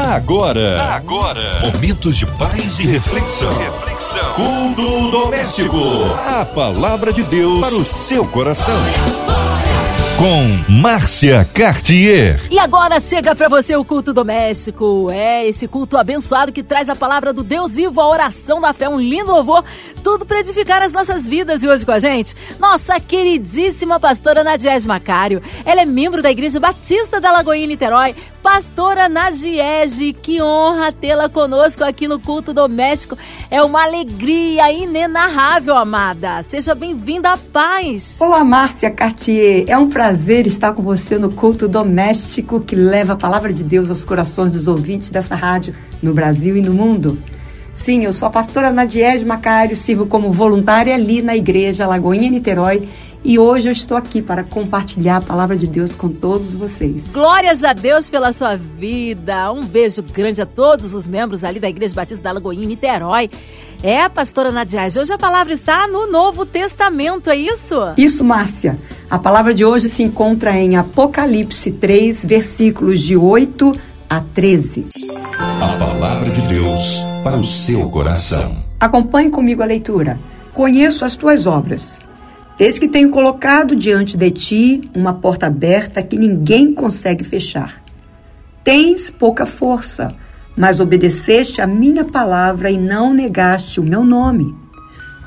Agora, agora, momentos de paz e reflexão. Reflexão. Culto doméstico. A palavra de Deus para o seu coração com Márcia Cartier. E agora chega para você o culto doméstico. É esse culto abençoado que traz a palavra do Deus vivo, a oração da fé, um lindo louvor, tudo para edificar as nossas vidas. E hoje com a gente, nossa queridíssima pastora Nadiege Macário. Ela é membro da Igreja Batista da Lagoinha Niterói. Pastora Nadiege, que honra tê-la conosco aqui no culto doméstico. É uma alegria inenarrável, amada. Seja bem-vinda à paz. Olá, Márcia Cartier. É um prazer prazer estar com você no culto doméstico que leva a palavra de Deus aos corações dos ouvintes dessa rádio no Brasil e no mundo. Sim, eu sou a pastora Nadiege Macário, sirvo como voluntária ali na igreja Lagoinha Niterói e hoje eu estou aqui para compartilhar a palavra de Deus com todos vocês. Glórias a Deus pela sua vida. Um beijo grande a todos os membros ali da Igreja Batista da Lagoinha Niterói. É, pastora Nadiage, hoje a palavra está no Novo Testamento, é isso? Isso, Márcia. A palavra de hoje se encontra em Apocalipse 3, versículos de 8 a 13. A palavra de Deus para o seu coração. Acompanhe comigo a leitura. Conheço as tuas obras. Eis que tenho colocado diante de ti uma porta aberta que ninguém consegue fechar. Tens pouca força, mas obedeceste a minha palavra e não negaste o meu nome.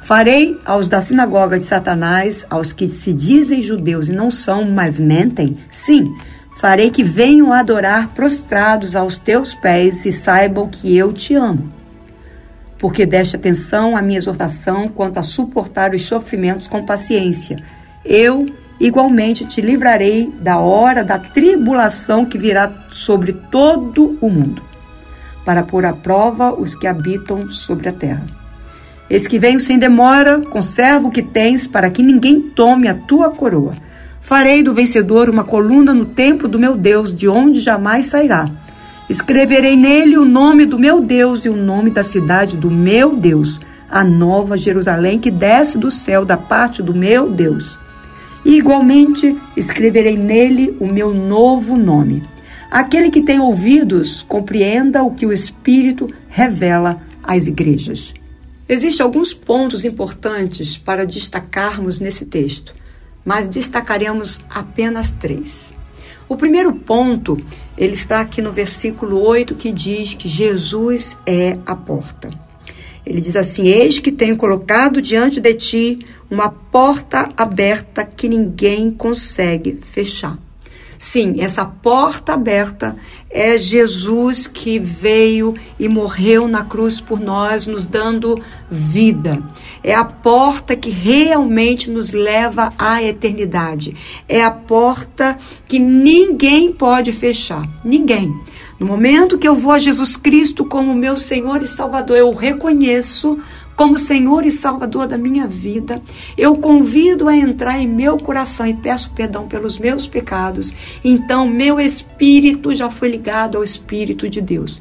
Farei aos da sinagoga de Satanás, aos que se dizem judeus e não são, mas mentem, sim, farei que venham adorar prostrados aos teus pés e saibam que eu te amo. Porque deste atenção à minha exortação quanto a suportar os sofrimentos com paciência. Eu, igualmente, te livrarei da hora da tribulação que virá sobre todo o mundo, para pôr à prova os que habitam sobre a terra. Eis que venho sem demora, conserva o que tens, para que ninguém tome a tua coroa. Farei do vencedor uma coluna no templo do meu Deus, de onde jamais sairá. Escreverei nele o nome do meu Deus e o nome da cidade do meu Deus, a nova Jerusalém que desce do céu da parte do meu Deus. E igualmente escreverei nele o meu novo nome. Aquele que tem ouvidos, compreenda o que o Espírito revela às igrejas. Existem alguns pontos importantes para destacarmos nesse texto, mas destacaremos apenas três. O primeiro ponto, ele está aqui no versículo 8, que diz que Jesus é a porta. Ele diz assim: Eis que tenho colocado diante de ti uma porta aberta que ninguém consegue fechar. Sim, essa porta aberta é Jesus que veio e morreu na cruz por nós, nos dando vida. É a porta que realmente nos leva à eternidade. É a porta que ninguém pode fechar. Ninguém. No momento que eu vou a Jesus Cristo como meu Senhor e Salvador, eu reconheço como Senhor e Salvador da minha vida, eu convido a entrar em meu coração e peço perdão pelos meus pecados. Então, meu espírito já foi ligado ao Espírito de Deus.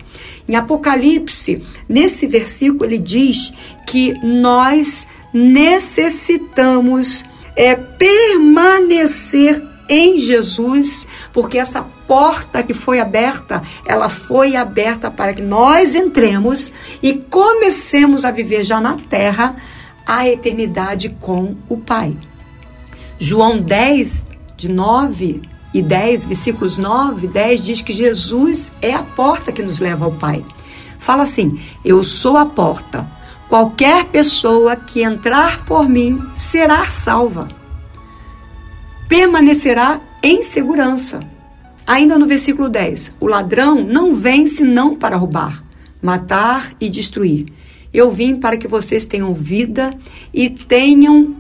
Em Apocalipse, nesse versículo, ele diz que nós necessitamos é, permanecer em Jesus, porque essa porta que foi aberta, ela foi aberta para que nós entremos e comecemos a viver já na terra a eternidade com o Pai. João 10, de 9 e 10, versículos 9 e 10, diz que Jesus é a porta que nos leva ao Pai. Fala assim: Eu sou a porta. Qualquer pessoa que entrar por mim será salva permanecerá em segurança. Ainda no versículo 10: O ladrão não vem senão para roubar, matar e destruir. Eu vim para que vocês tenham vida e tenham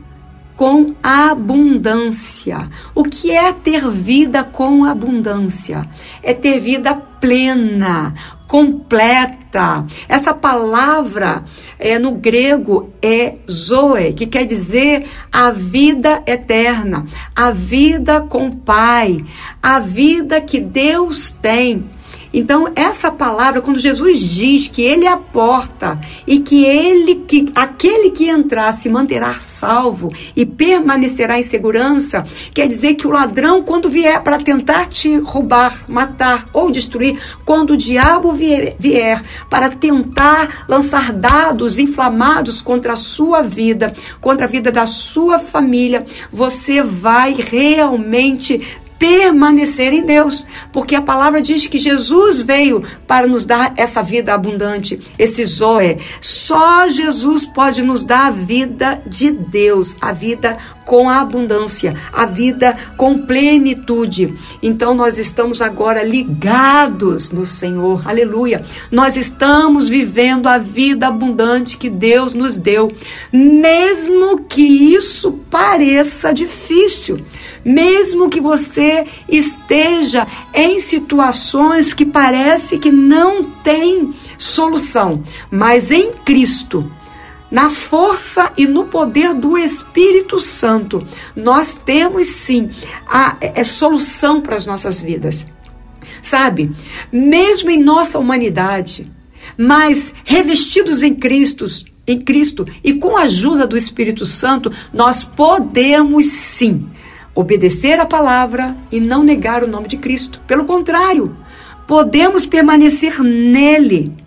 com abundância. O que é ter vida com abundância? É ter vida plena, completa. Essa palavra é no grego é zoe, que quer dizer a vida eterna, a vida com o Pai, a vida que Deus tem. Então, essa palavra, quando Jesus diz que ele é a porta e que ele que aquele que entrar se manterá salvo e permanecerá em segurança, quer dizer que o ladrão quando vier para tentar te roubar, matar ou destruir, quando o diabo vier, vier para tentar lançar dados inflamados contra a sua vida, contra a vida da sua família, você vai realmente permanecer em Deus, porque a palavra diz que Jesus veio para nos dar essa vida abundante, esse Zoe. Só Jesus pode nos dar a vida de Deus, a vida com abundância, a vida com plenitude. Então nós estamos agora ligados no Senhor. Aleluia. Nós estamos vivendo a vida abundante que Deus nos deu, mesmo que isso pareça difícil, mesmo que você esteja em situações que parece que não tem solução, mas em Cristo na força e no poder do Espírito Santo, nós temos sim a, a é, é solução para as nossas vidas. Sabe, mesmo em nossa humanidade, mas revestidos em Cristo, em Cristo e com a ajuda do Espírito Santo, nós podemos sim obedecer a palavra e não negar o nome de Cristo. Pelo contrário, podemos permanecer nele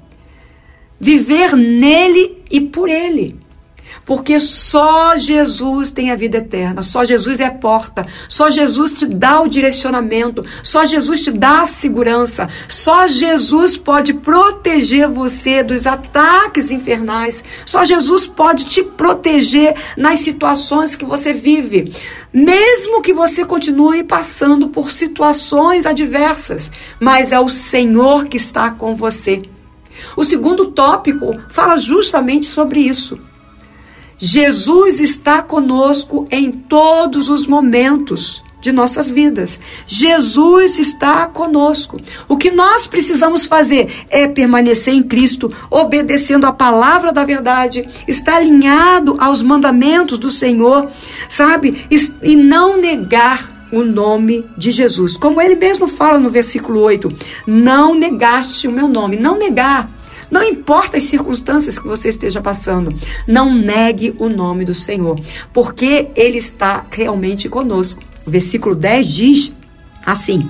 viver nele e por ele. Porque só Jesus tem a vida eterna, só Jesus é a porta, só Jesus te dá o direcionamento, só Jesus te dá a segurança, só Jesus pode proteger você dos ataques infernais, só Jesus pode te proteger nas situações que você vive, mesmo que você continue passando por situações adversas, mas é o Senhor que está com você. O segundo tópico fala justamente sobre isso. Jesus está conosco em todos os momentos de nossas vidas. Jesus está conosco. O que nós precisamos fazer é permanecer em Cristo, obedecendo a palavra da verdade, estar alinhado aos mandamentos do Senhor, sabe? E não negar o nome de Jesus. Como ele mesmo fala no versículo 8: Não negaste o meu nome. Não negar. Não importa as circunstâncias que você esteja passando, não negue o nome do Senhor, porque Ele está realmente conosco. O versículo 10 diz assim: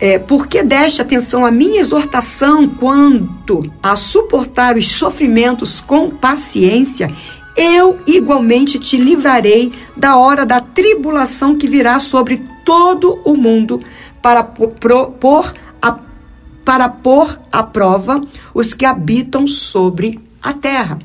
é, porque deste atenção à minha exortação quanto a suportar os sofrimentos com paciência, eu igualmente te livrarei da hora da tribulação que virá sobre todo o mundo para pôr a para pôr à prova os que habitam sobre a terra.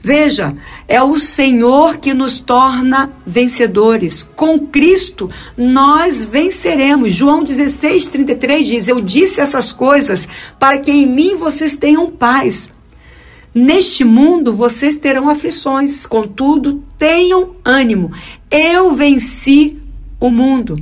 Veja, é o Senhor que nos torna vencedores. Com Cristo nós venceremos. João 16, 33 diz: Eu disse essas coisas para que em mim vocês tenham paz. Neste mundo vocês terão aflições, contudo, tenham ânimo. Eu venci o mundo.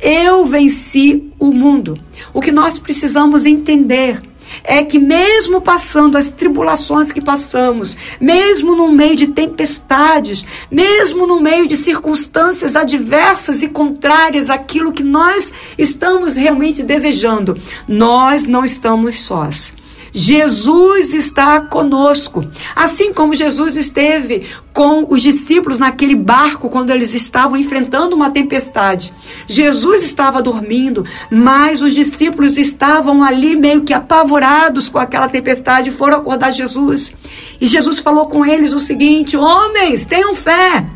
Eu venci o mundo. O que nós precisamos entender é que, mesmo passando as tribulações que passamos, mesmo no meio de tempestades, mesmo no meio de circunstâncias adversas e contrárias àquilo que nós estamos realmente desejando, nós não estamos sós. Jesus está conosco. Assim como Jesus esteve com os discípulos naquele barco quando eles estavam enfrentando uma tempestade. Jesus estava dormindo, mas os discípulos estavam ali meio que apavorados com aquela tempestade e foram acordar Jesus. E Jesus falou com eles o seguinte: Homens, tenham fé.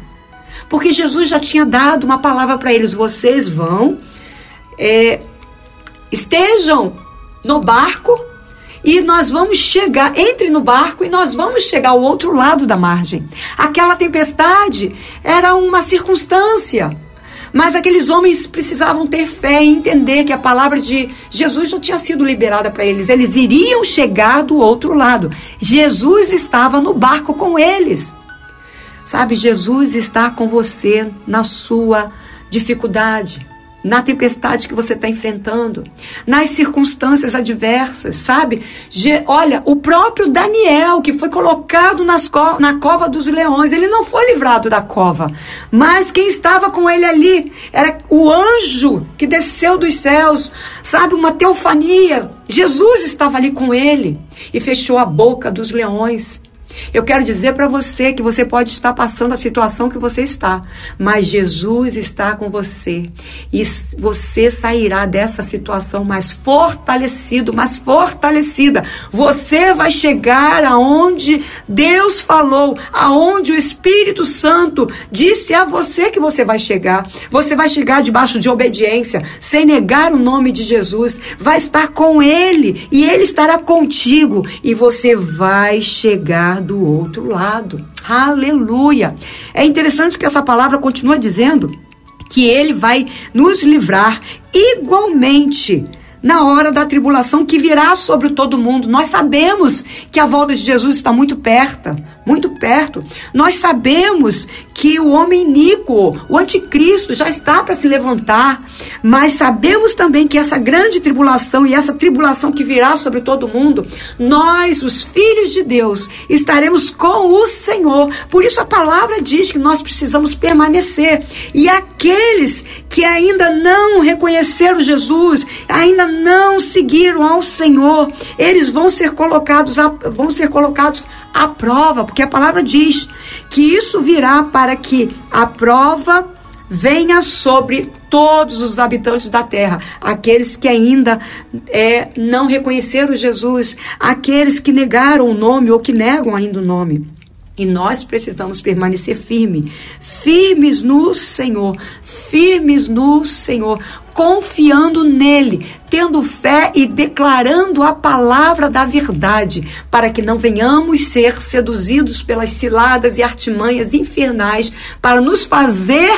Porque Jesus já tinha dado uma palavra para eles: vocês vão, é, estejam no barco e nós vamos chegar, entre no barco e nós vamos chegar ao outro lado da margem. Aquela tempestade era uma circunstância. Mas aqueles homens precisavam ter fé e entender que a palavra de Jesus já tinha sido liberada para eles. Eles iriam chegar do outro lado. Jesus estava no barco com eles. Sabe, Jesus está com você na sua dificuldade. Na tempestade que você está enfrentando, nas circunstâncias adversas, sabe? Ge olha, o próprio Daniel, que foi colocado nas co na cova dos leões, ele não foi livrado da cova, mas quem estava com ele ali era o anjo que desceu dos céus, sabe? Uma teofania. Jesus estava ali com ele e fechou a boca dos leões. Eu quero dizer para você que você pode estar passando a situação que você está, mas Jesus está com você e você sairá dessa situação mais fortalecido, mais fortalecida. Você vai chegar aonde Deus falou, aonde o Espírito Santo disse a você que você vai chegar. Você vai chegar debaixo de obediência, sem negar o nome de Jesus, vai estar com ele e ele estará contigo e você vai chegar do outro lado. Aleluia! É interessante que essa palavra continua dizendo que ele vai nos livrar igualmente na hora da tribulação que virá sobre todo mundo. Nós sabemos que a volta de Jesus está muito perto, muito perto. Nós sabemos que o homem iníquo, o anticristo, já está para se levantar, mas sabemos também que essa grande tribulação e essa tribulação que virá sobre todo mundo, nós, os filhos de Deus, estaremos com o Senhor. Por isso a palavra diz que nós precisamos permanecer. E aqueles que ainda não reconheceram Jesus, ainda não seguiram ao Senhor, eles vão ser colocados a, vão ser colocados à prova, porque a palavra diz que isso virá para que a prova venha sobre todos os habitantes da terra, aqueles que ainda é, não reconheceram Jesus, aqueles que negaram o nome ou que negam ainda o nome. E nós precisamos permanecer firmes, firmes no Senhor, firmes no Senhor, confiando nele, tendo fé e declarando a palavra da verdade, para que não venhamos ser seduzidos pelas ciladas e artimanhas infernais. Para nos fazer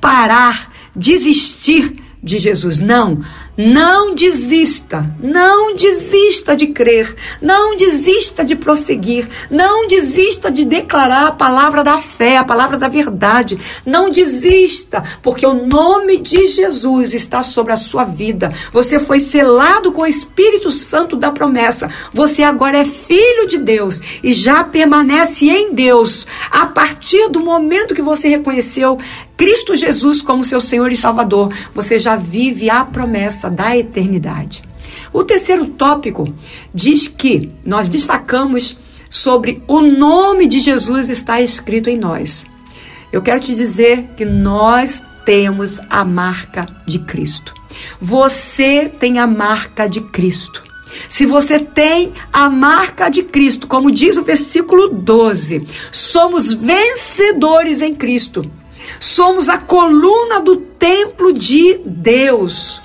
parar, desistir de Jesus. Não, não desista, não desista de crer, não desista de prosseguir, não desista de declarar a palavra da fé, a palavra da verdade. Não desista, porque o nome de Jesus está sobre a sua vida. Você foi selado com o Espírito Santo da promessa. Você agora é filho de Deus e já permanece em Deus a partir do momento que você reconheceu Cristo Jesus como seu Senhor e Salvador. Você já vive a promessa da eternidade. O terceiro tópico diz que nós destacamos sobre o nome de Jesus está escrito em nós. Eu quero te dizer que nós temos a marca de Cristo. Você tem a marca de Cristo. Se você tem a marca de Cristo, como diz o versículo 12, somos vencedores em Cristo. Somos a coluna do templo de Deus.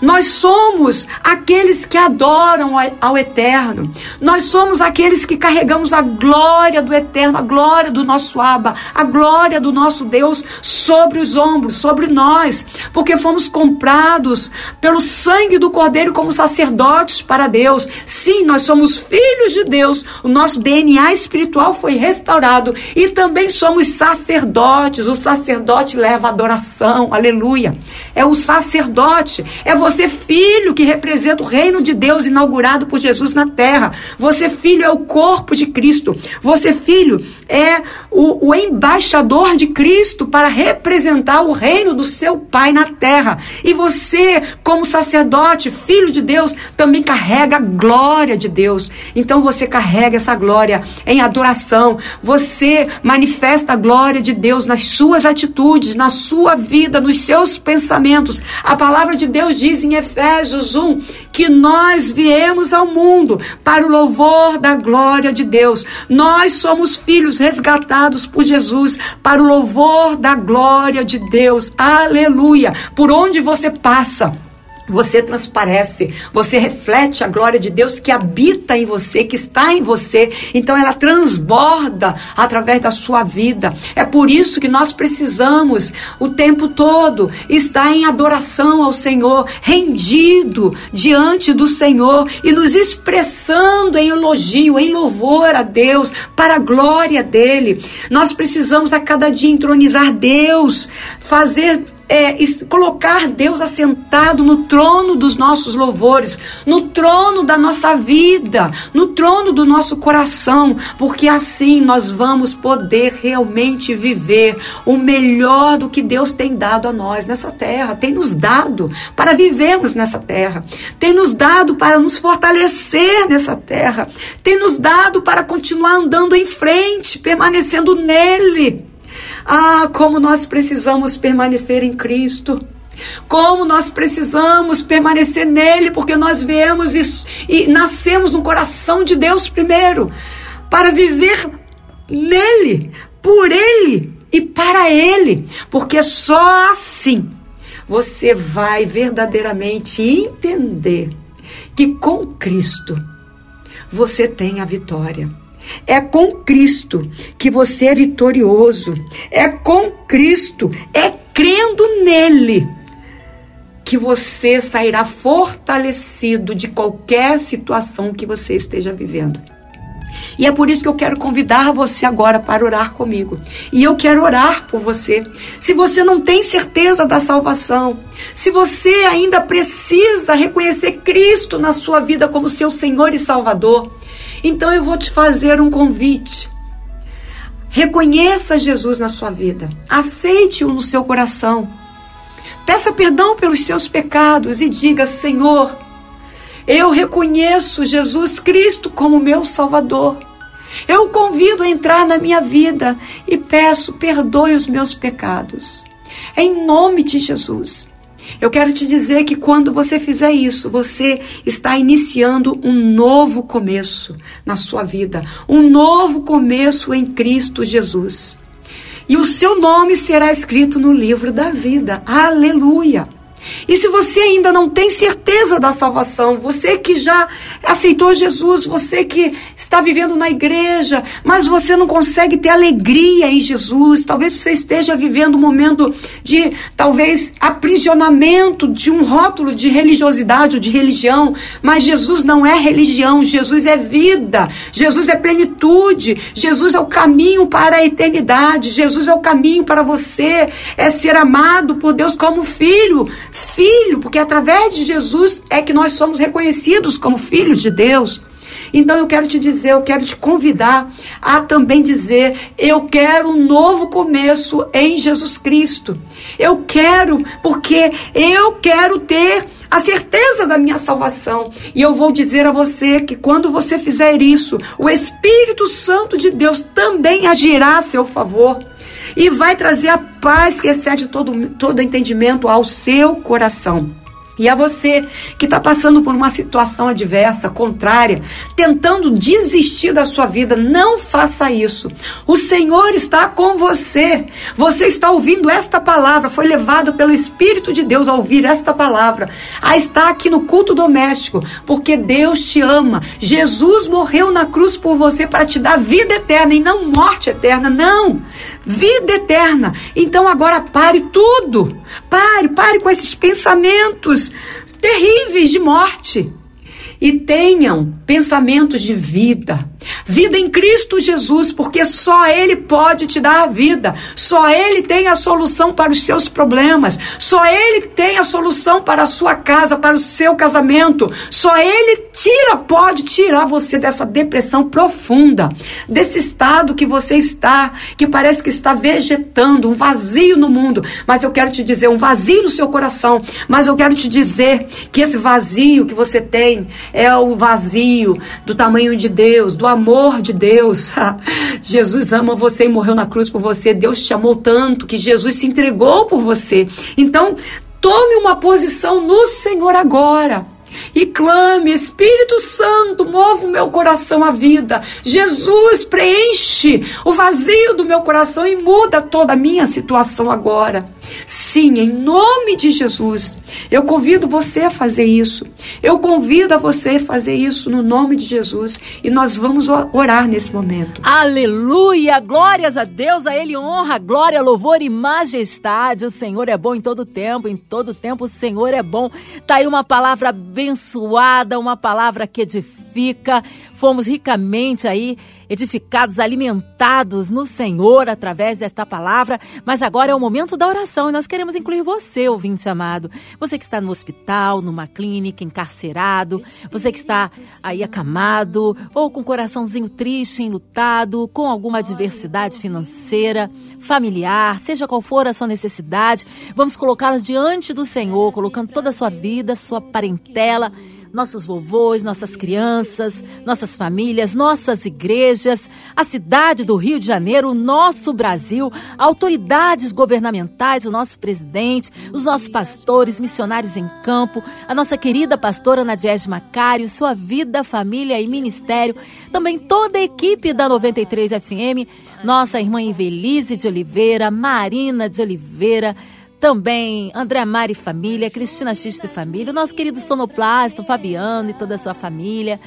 Nós somos aqueles que adoram ao Eterno. Nós somos aqueles que carregamos a glória do Eterno, a glória do nosso Abba, a glória do nosso Deus sobre os ombros, sobre nós, porque fomos comprados pelo sangue do Cordeiro como sacerdotes para Deus. Sim, nós somos filhos de Deus. O nosso DNA espiritual foi restaurado e também somos sacerdotes. O sacerdote leva adoração. Aleluia. É o sacerdote, é você você, filho, que representa o reino de Deus inaugurado por Jesus na terra. Você, filho, é o corpo de Cristo. Você, filho, é o, o embaixador de Cristo para representar o reino do seu Pai na terra. E você, como sacerdote, filho de Deus, também carrega a glória de Deus. Então você carrega essa glória em adoração. Você manifesta a glória de Deus nas suas atitudes, na sua vida, nos seus pensamentos. A palavra de Deus diz em Efésios 1 que nós viemos ao mundo para o louvor da glória de Deus. Nós somos filhos resgatados por Jesus para o louvor da glória de Deus. Aleluia! Por onde você passa, você transparece, você reflete a glória de Deus que habita em você, que está em você. Então ela transborda através da sua vida. É por isso que nós precisamos o tempo todo estar em adoração ao Senhor, rendido diante do Senhor e nos expressando em elogio, em louvor a Deus, para a glória dele. Nós precisamos a cada dia entronizar Deus, fazer é, colocar Deus assentado no trono dos nossos louvores, no trono da nossa vida, no trono do nosso coração, porque assim nós vamos poder realmente viver o melhor do que Deus tem dado a nós nessa terra, tem nos dado para vivermos nessa terra, tem nos dado para nos fortalecer nessa terra, tem nos dado para continuar andando em frente, permanecendo nele. Ah, como nós precisamos permanecer em Cristo. Como nós precisamos permanecer nele, porque nós viemos e, e nascemos no coração de Deus primeiro, para viver nele, por ele e para ele, porque só assim você vai verdadeiramente entender que com Cristo você tem a vitória. É com Cristo que você é vitorioso. É com Cristo, é crendo nele que você sairá fortalecido de qualquer situação que você esteja vivendo. E é por isso que eu quero convidar você agora para orar comigo. E eu quero orar por você. Se você não tem certeza da salvação, se você ainda precisa reconhecer Cristo na sua vida como seu Senhor e Salvador, então eu vou te fazer um convite. Reconheça Jesus na sua vida. Aceite-o no seu coração. Peça perdão pelos seus pecados e diga: Senhor, eu reconheço Jesus Cristo como meu Salvador. Eu o convido a entrar na minha vida e peço perdoe os meus pecados. Em nome de Jesus. Eu quero te dizer que quando você fizer isso, você está iniciando um novo começo na sua vida, um novo começo em Cristo Jesus. E o seu nome será escrito no livro da vida. Aleluia! E se você ainda não tem certeza da salvação, você que já aceitou Jesus, você que está vivendo na igreja, mas você não consegue ter alegria em Jesus, talvez você esteja vivendo um momento de talvez aprisionamento de um rótulo de religiosidade ou de religião, mas Jesus não é religião, Jesus é vida, Jesus é plenitude, Jesus é o caminho para a eternidade, Jesus é o caminho para você, é ser amado por Deus como filho filho, porque através de Jesus é que nós somos reconhecidos como filhos de Deus. Então eu quero te dizer, eu quero te convidar a também dizer: eu quero um novo começo em Jesus Cristo. Eu quero, porque eu quero ter a certeza da minha salvação. E eu vou dizer a você que quando você fizer isso, o Espírito Santo de Deus também agirá a seu favor e vai trazer a paz que excede todo, todo entendimento ao seu coração. E a você que está passando por uma situação adversa, contrária, tentando desistir da sua vida, não faça isso. O Senhor está com você. Você está ouvindo esta palavra, foi levado pelo Espírito de Deus a ouvir esta palavra, a estar aqui no culto doméstico, porque Deus te ama. Jesus morreu na cruz por você para te dar vida eterna e não morte eterna, não. Vida eterna. Então agora pare tudo. Pare, pare com esses pensamentos terríveis de morte. E tenham pensamentos de vida, Vida em Cristo Jesus, porque só Ele pode te dar a vida, só Ele tem a solução para os seus problemas, só Ele tem a solução para a sua casa, para o seu casamento, só Ele tira, pode tirar você dessa depressão profunda, desse estado que você está, que parece que está vegetando, um vazio no mundo. Mas eu quero te dizer, um vazio no seu coração, mas eu quero te dizer que esse vazio que você tem é o vazio do tamanho de Deus, do amor de Deus. Jesus ama você e morreu na cruz por você. Deus te amou tanto que Jesus se entregou por você. Então, tome uma posição no Senhor agora e clame: Espírito Santo, mova o meu coração à vida. Jesus, preenche o vazio do meu coração e muda toda a minha situação agora. Sim, em nome de Jesus, eu convido você a fazer isso. Eu convido a você a fazer isso no nome de Jesus e nós vamos orar nesse momento. Aleluia! Glórias a Deus, a Ele honra, glória, louvor e majestade. O Senhor é bom em todo tempo, em todo tempo o Senhor é bom. Tá aí uma palavra abençoada, uma palavra que edifica. Fomos ricamente aí edificados, alimentados no Senhor através desta palavra. Mas agora é o momento da oração e nós queremos incluir você, ouvinte amado. Você que está no hospital, numa clínica, encarcerado, você que está aí acamado ou com o coraçãozinho triste, enlutado, com alguma adversidade financeira, familiar, seja qual for a sua necessidade, vamos colocá-las diante do Senhor, colocando toda a sua vida, sua parentela nossos vovôs, nossas crianças, nossas famílias, nossas igrejas, a cidade do Rio de Janeiro, o nosso Brasil, autoridades governamentais, o nosso presidente, os nossos pastores, missionários em campo, a nossa querida pastora Nadiege Macário, sua vida, família e ministério, também toda a equipe da 93 FM, nossa irmã Invelise de Oliveira, Marina de Oliveira, também André Mari Família, Cristina Xista e Família, o nosso querido sonoplasta, Fabiano e toda a sua família.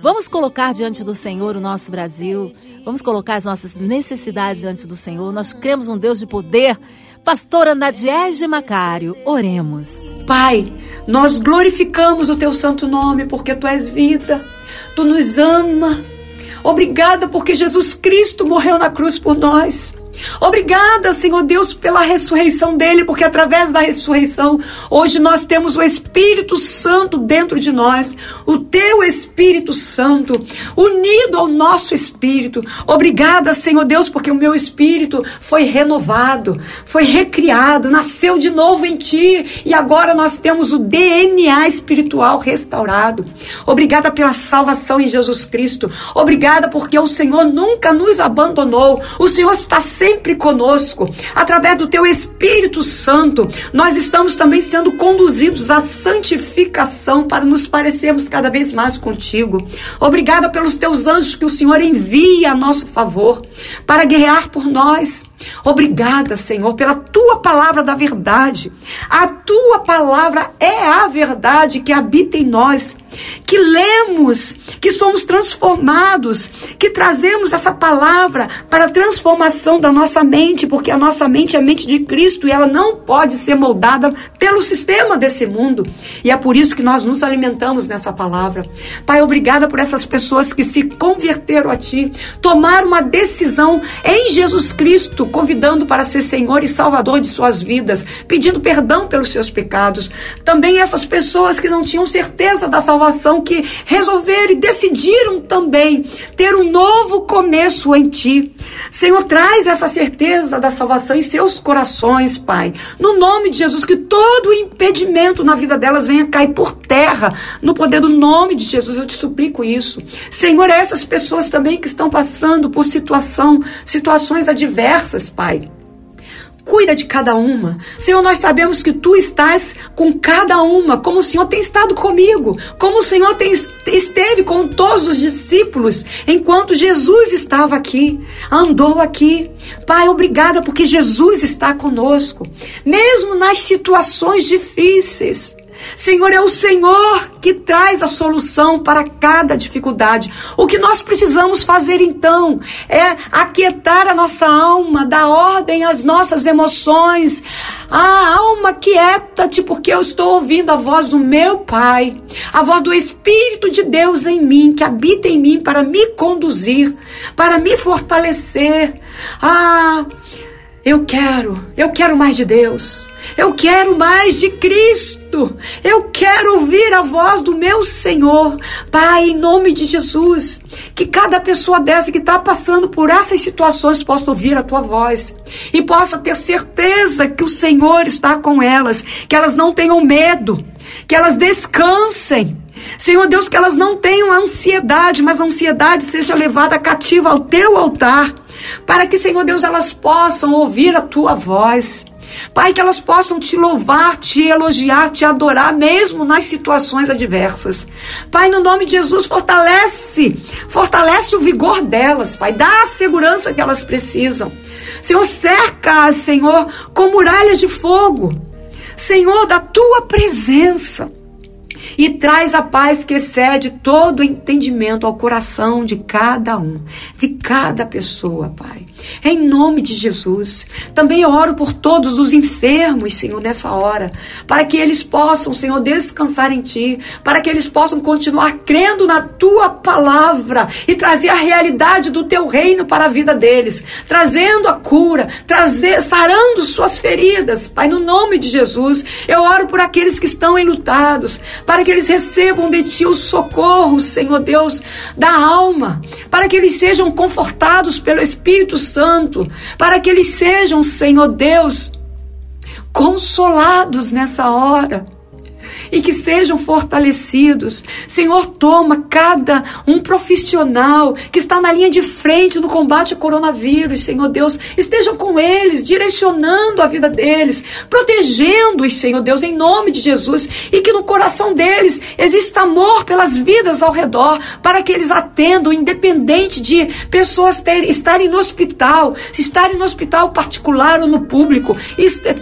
Vamos colocar diante do Senhor o nosso Brasil. Vamos colocar as nossas necessidades diante do Senhor. Nós cremos um Deus de poder. Pastora Nadiege Macário, oremos. Pai, nós glorificamos o teu santo nome porque tu és vida. Tu nos ama. Obrigada porque Jesus Cristo morreu na cruz por nós. Obrigada, Senhor Deus, pela ressurreição dele, porque através da ressurreição, hoje nós temos o Espírito Santo dentro de nós, o teu Espírito Santo, unido ao nosso espírito. Obrigada, Senhor Deus, porque o meu espírito foi renovado, foi recriado, nasceu de novo em ti e agora nós temos o DNA espiritual restaurado. Obrigada pela salvação em Jesus Cristo. Obrigada porque o Senhor nunca nos abandonou. O Senhor está sempre sempre conosco. Através do teu Espírito Santo, nós estamos também sendo conduzidos à santificação para nos parecermos cada vez mais contigo. Obrigada pelos teus anjos que o Senhor envia a nosso favor para guerrear por nós. Obrigada, Senhor, pela tua palavra da verdade. A tua palavra é a verdade que habita em nós que lemos, que somos transformados, que trazemos essa palavra para a transformação da nossa mente, porque a nossa mente é a mente de Cristo e ela não pode ser moldada pelo sistema desse mundo. E é por isso que nós nos alimentamos nessa palavra. Pai, obrigada por essas pessoas que se converteram a Ti, tomaram uma decisão em Jesus Cristo, convidando para ser Senhor e Salvador de suas vidas, pedindo perdão pelos seus pecados. Também essas pessoas que não tinham certeza da salvação que resolveram e decidiram também ter um novo começo em ti. Senhor, traz essa certeza da salvação em seus corações, Pai. No nome de Jesus, que todo impedimento na vida delas venha cair por terra. No poder do nome de Jesus, eu te suplico isso. Senhor, essas pessoas também que estão passando por situação, situações adversas, Pai cuida de cada uma. Senhor, nós sabemos que tu estás com cada uma, como o Senhor tem estado comigo, como o Senhor tem, esteve com todos os discípulos enquanto Jesus estava aqui, andou aqui. Pai, obrigada porque Jesus está conosco, mesmo nas situações difíceis. Senhor, é o Senhor que traz a solução para cada dificuldade. O que nós precisamos fazer então é aquietar a nossa alma, dar ordem às nossas emoções. A alma quieta-te, porque eu estou ouvindo a voz do meu Pai, a voz do Espírito de Deus em mim, que habita em mim para me conduzir, para me fortalecer. Ah, eu quero, eu quero mais de Deus. Eu quero mais de Cristo. Eu quero ouvir a voz do meu Senhor. Pai, em nome de Jesus, que cada pessoa dessa que está passando por essas situações possa ouvir a tua voz e possa ter certeza que o Senhor está com elas, que elas não tenham medo, que elas descansem. Senhor Deus, que elas não tenham ansiedade, mas a ansiedade seja levada cativa ao teu altar, para que, Senhor Deus, elas possam ouvir a tua voz. Pai, que elas possam te louvar, te elogiar, te adorar, mesmo nas situações adversas. Pai, no nome de Jesus, fortalece, fortalece o vigor delas, Pai, dá a segurança que elas precisam. Senhor, cerca, Senhor, com muralhas de fogo. Senhor, da tua presença. E traz a paz que excede todo entendimento ao coração de cada um, de cada pessoa, Pai. Em nome de Jesus. Também oro por todos os enfermos, Senhor, nessa hora, para que eles possam, Senhor, descansar em Ti, para que eles possam continuar crendo na Tua palavra e trazer a realidade do Teu reino para a vida deles, trazendo a cura, trazer, sarando suas feridas, Pai, no nome de Jesus. Eu oro por aqueles que estão enlutados, para que eles recebam de Ti o socorro, Senhor Deus, da alma, para que eles sejam confortados pelo Espírito Santo, para que eles sejam, Senhor Deus, consolados nessa hora e que sejam fortalecidos. Senhor, toma cada um profissional que está na linha de frente no combate ao coronavírus, Senhor Deus, estejam com eles, direcionando a vida deles, protegendo-os, Senhor Deus, em nome de Jesus, e que no coração deles exista amor pelas vidas ao redor, para que eles atendam, independente de pessoas terem, estarem no hospital, estarem no hospital particular ou no público,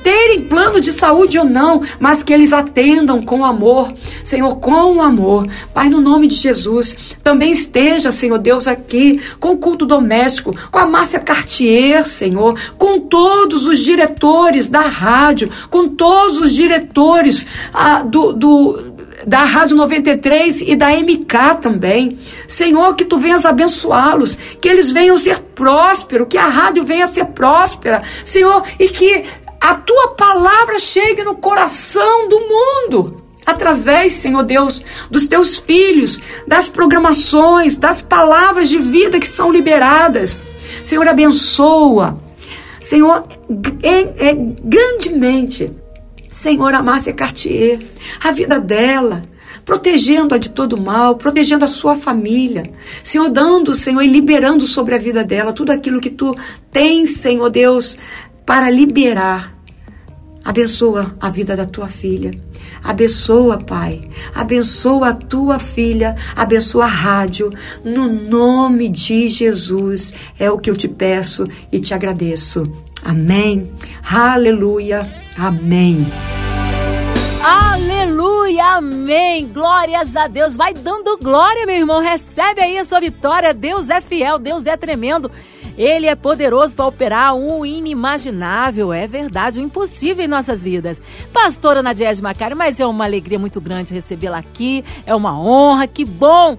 terem plano de saúde ou não, mas que eles atendam com com amor, Senhor, com amor. Pai, no nome de Jesus, também esteja, Senhor Deus, aqui com o culto doméstico, com a Márcia Cartier, Senhor, com todos os diretores da rádio, com todos os diretores ah, do, do da Rádio 93 e da MK também. Senhor, que tu venhas abençoá-los, que eles venham ser prósperos, que a rádio venha ser próspera, Senhor, e que a tua palavra chegue no coração do mundo através, Senhor Deus, dos teus filhos, das programações, das palavras de vida que são liberadas. Senhor, abençoa. Senhor, é, é grandemente. Senhor, a Márcia Cartier, a vida dela, protegendo-a de todo mal, protegendo a sua família. Senhor, dando, Senhor, e liberando sobre a vida dela tudo aquilo que tu tens, Senhor Deus, para liberar. Abençoa a vida da tua filha. Abençoa, Pai. Abençoa a tua filha. Abençoa a rádio. No nome de Jesus é o que eu te peço e te agradeço. Amém. Aleluia. Amém. Aleluia, amém. Glórias a Deus. Vai dando glória, meu irmão. Recebe aí a sua vitória. Deus é fiel, Deus é tremendo. Ele é poderoso para operar o inimaginável, é verdade, o impossível em nossas vidas. Pastora Nadiege Macari, mas é uma alegria muito grande recebê-la aqui, é uma honra, que bom!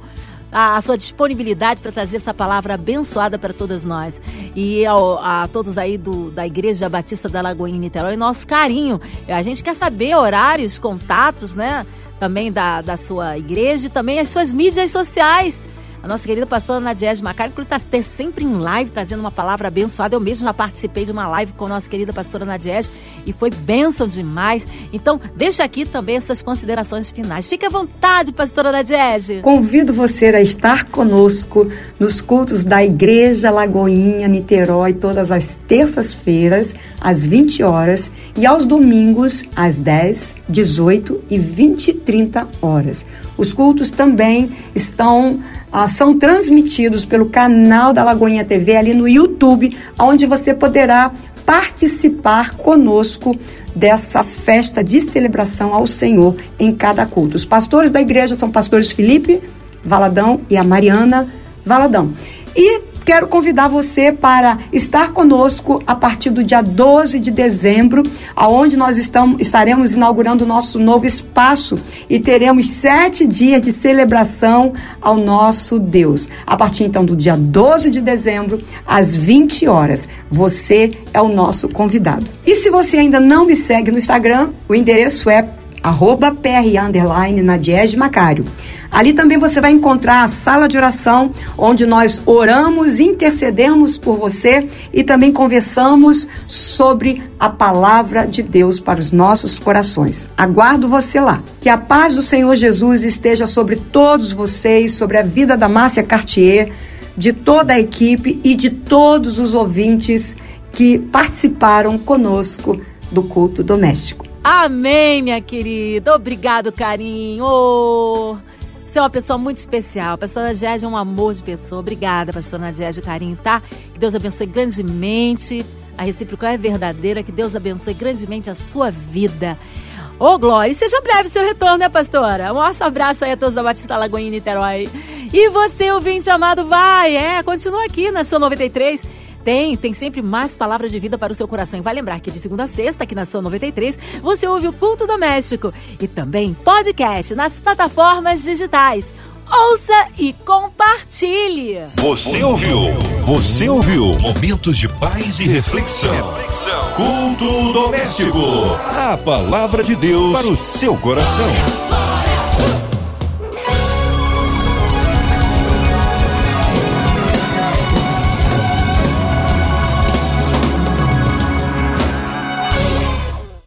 a, sua disponibilidade para trazer essa palavra abençoada para todas nós. E ao, a todos aí do, da Igreja Batista da Lagoinha Niterói, nosso carinho. A gente quer saber horários, contatos, né? Também da, da sua igreja e também as suas mídias sociais. A nossa querida pastora Nadiege Macari, que está sempre em live, trazendo uma palavra abençoada. Eu mesmo já participei de uma live com a nossa querida pastora Nadiege e foi bênção demais. Então, deixa aqui também essas considerações finais. Fique à vontade, pastora Nadiege. Convido você a estar conosco nos cultos da Igreja Lagoinha, Niterói, todas as terças-feiras, às 20 horas, e aos domingos, às 10, 18 e 20 e 30 horas. Os cultos também estão ah, são transmitidos pelo canal da Lagoinha TV ali no YouTube, onde você poderá participar conosco dessa festa de celebração ao Senhor em cada culto. Os pastores da igreja são pastores Felipe Valadão e a Mariana Valadão. E Quero convidar você para estar conosco a partir do dia 12 de dezembro, aonde nós estamos, estaremos inaugurando o nosso novo espaço e teremos sete dias de celebração ao nosso Deus. A partir então do dia 12 de dezembro, às 20 horas. Você é o nosso convidado. E se você ainda não me segue no Instagram, o endereço é arroba PRA underline Nadiege Macário. Ali também você vai encontrar a sala de oração, onde nós oramos, intercedemos por você e também conversamos sobre a palavra de Deus para os nossos corações. Aguardo você lá. Que a paz do Senhor Jesus esteja sobre todos vocês, sobre a vida da Márcia Cartier, de toda a equipe e de todos os ouvintes que participaram conosco do culto doméstico. Amém, minha querida. Obrigado, carinho. Você é uma pessoa muito especial. A pastora Nadiege é um amor de pessoa. Obrigada, pastora Nadiege, carinho, tá? Que Deus abençoe grandemente. A recíproca é verdadeira. Que Deus abençoe grandemente a sua vida. Ô, oh, Glória, seja breve seu retorno, né, pastora? Um nosso abraço aí a todos da Batista Lagoinha Niterói. E você, ouvinte amado, vai, é, continua aqui na sua 93. Tem, tem sempre mais palavras de vida para o seu coração. E vai lembrar que de segunda a sexta, aqui na sua 93, você ouve o Culto Doméstico e também podcast nas plataformas digitais. Ouça e compartilhe. Você ouviu? Você ouviu? Momentos de paz e reflexão. reflexão. Culto doméstico. A palavra de Deus para o seu coração.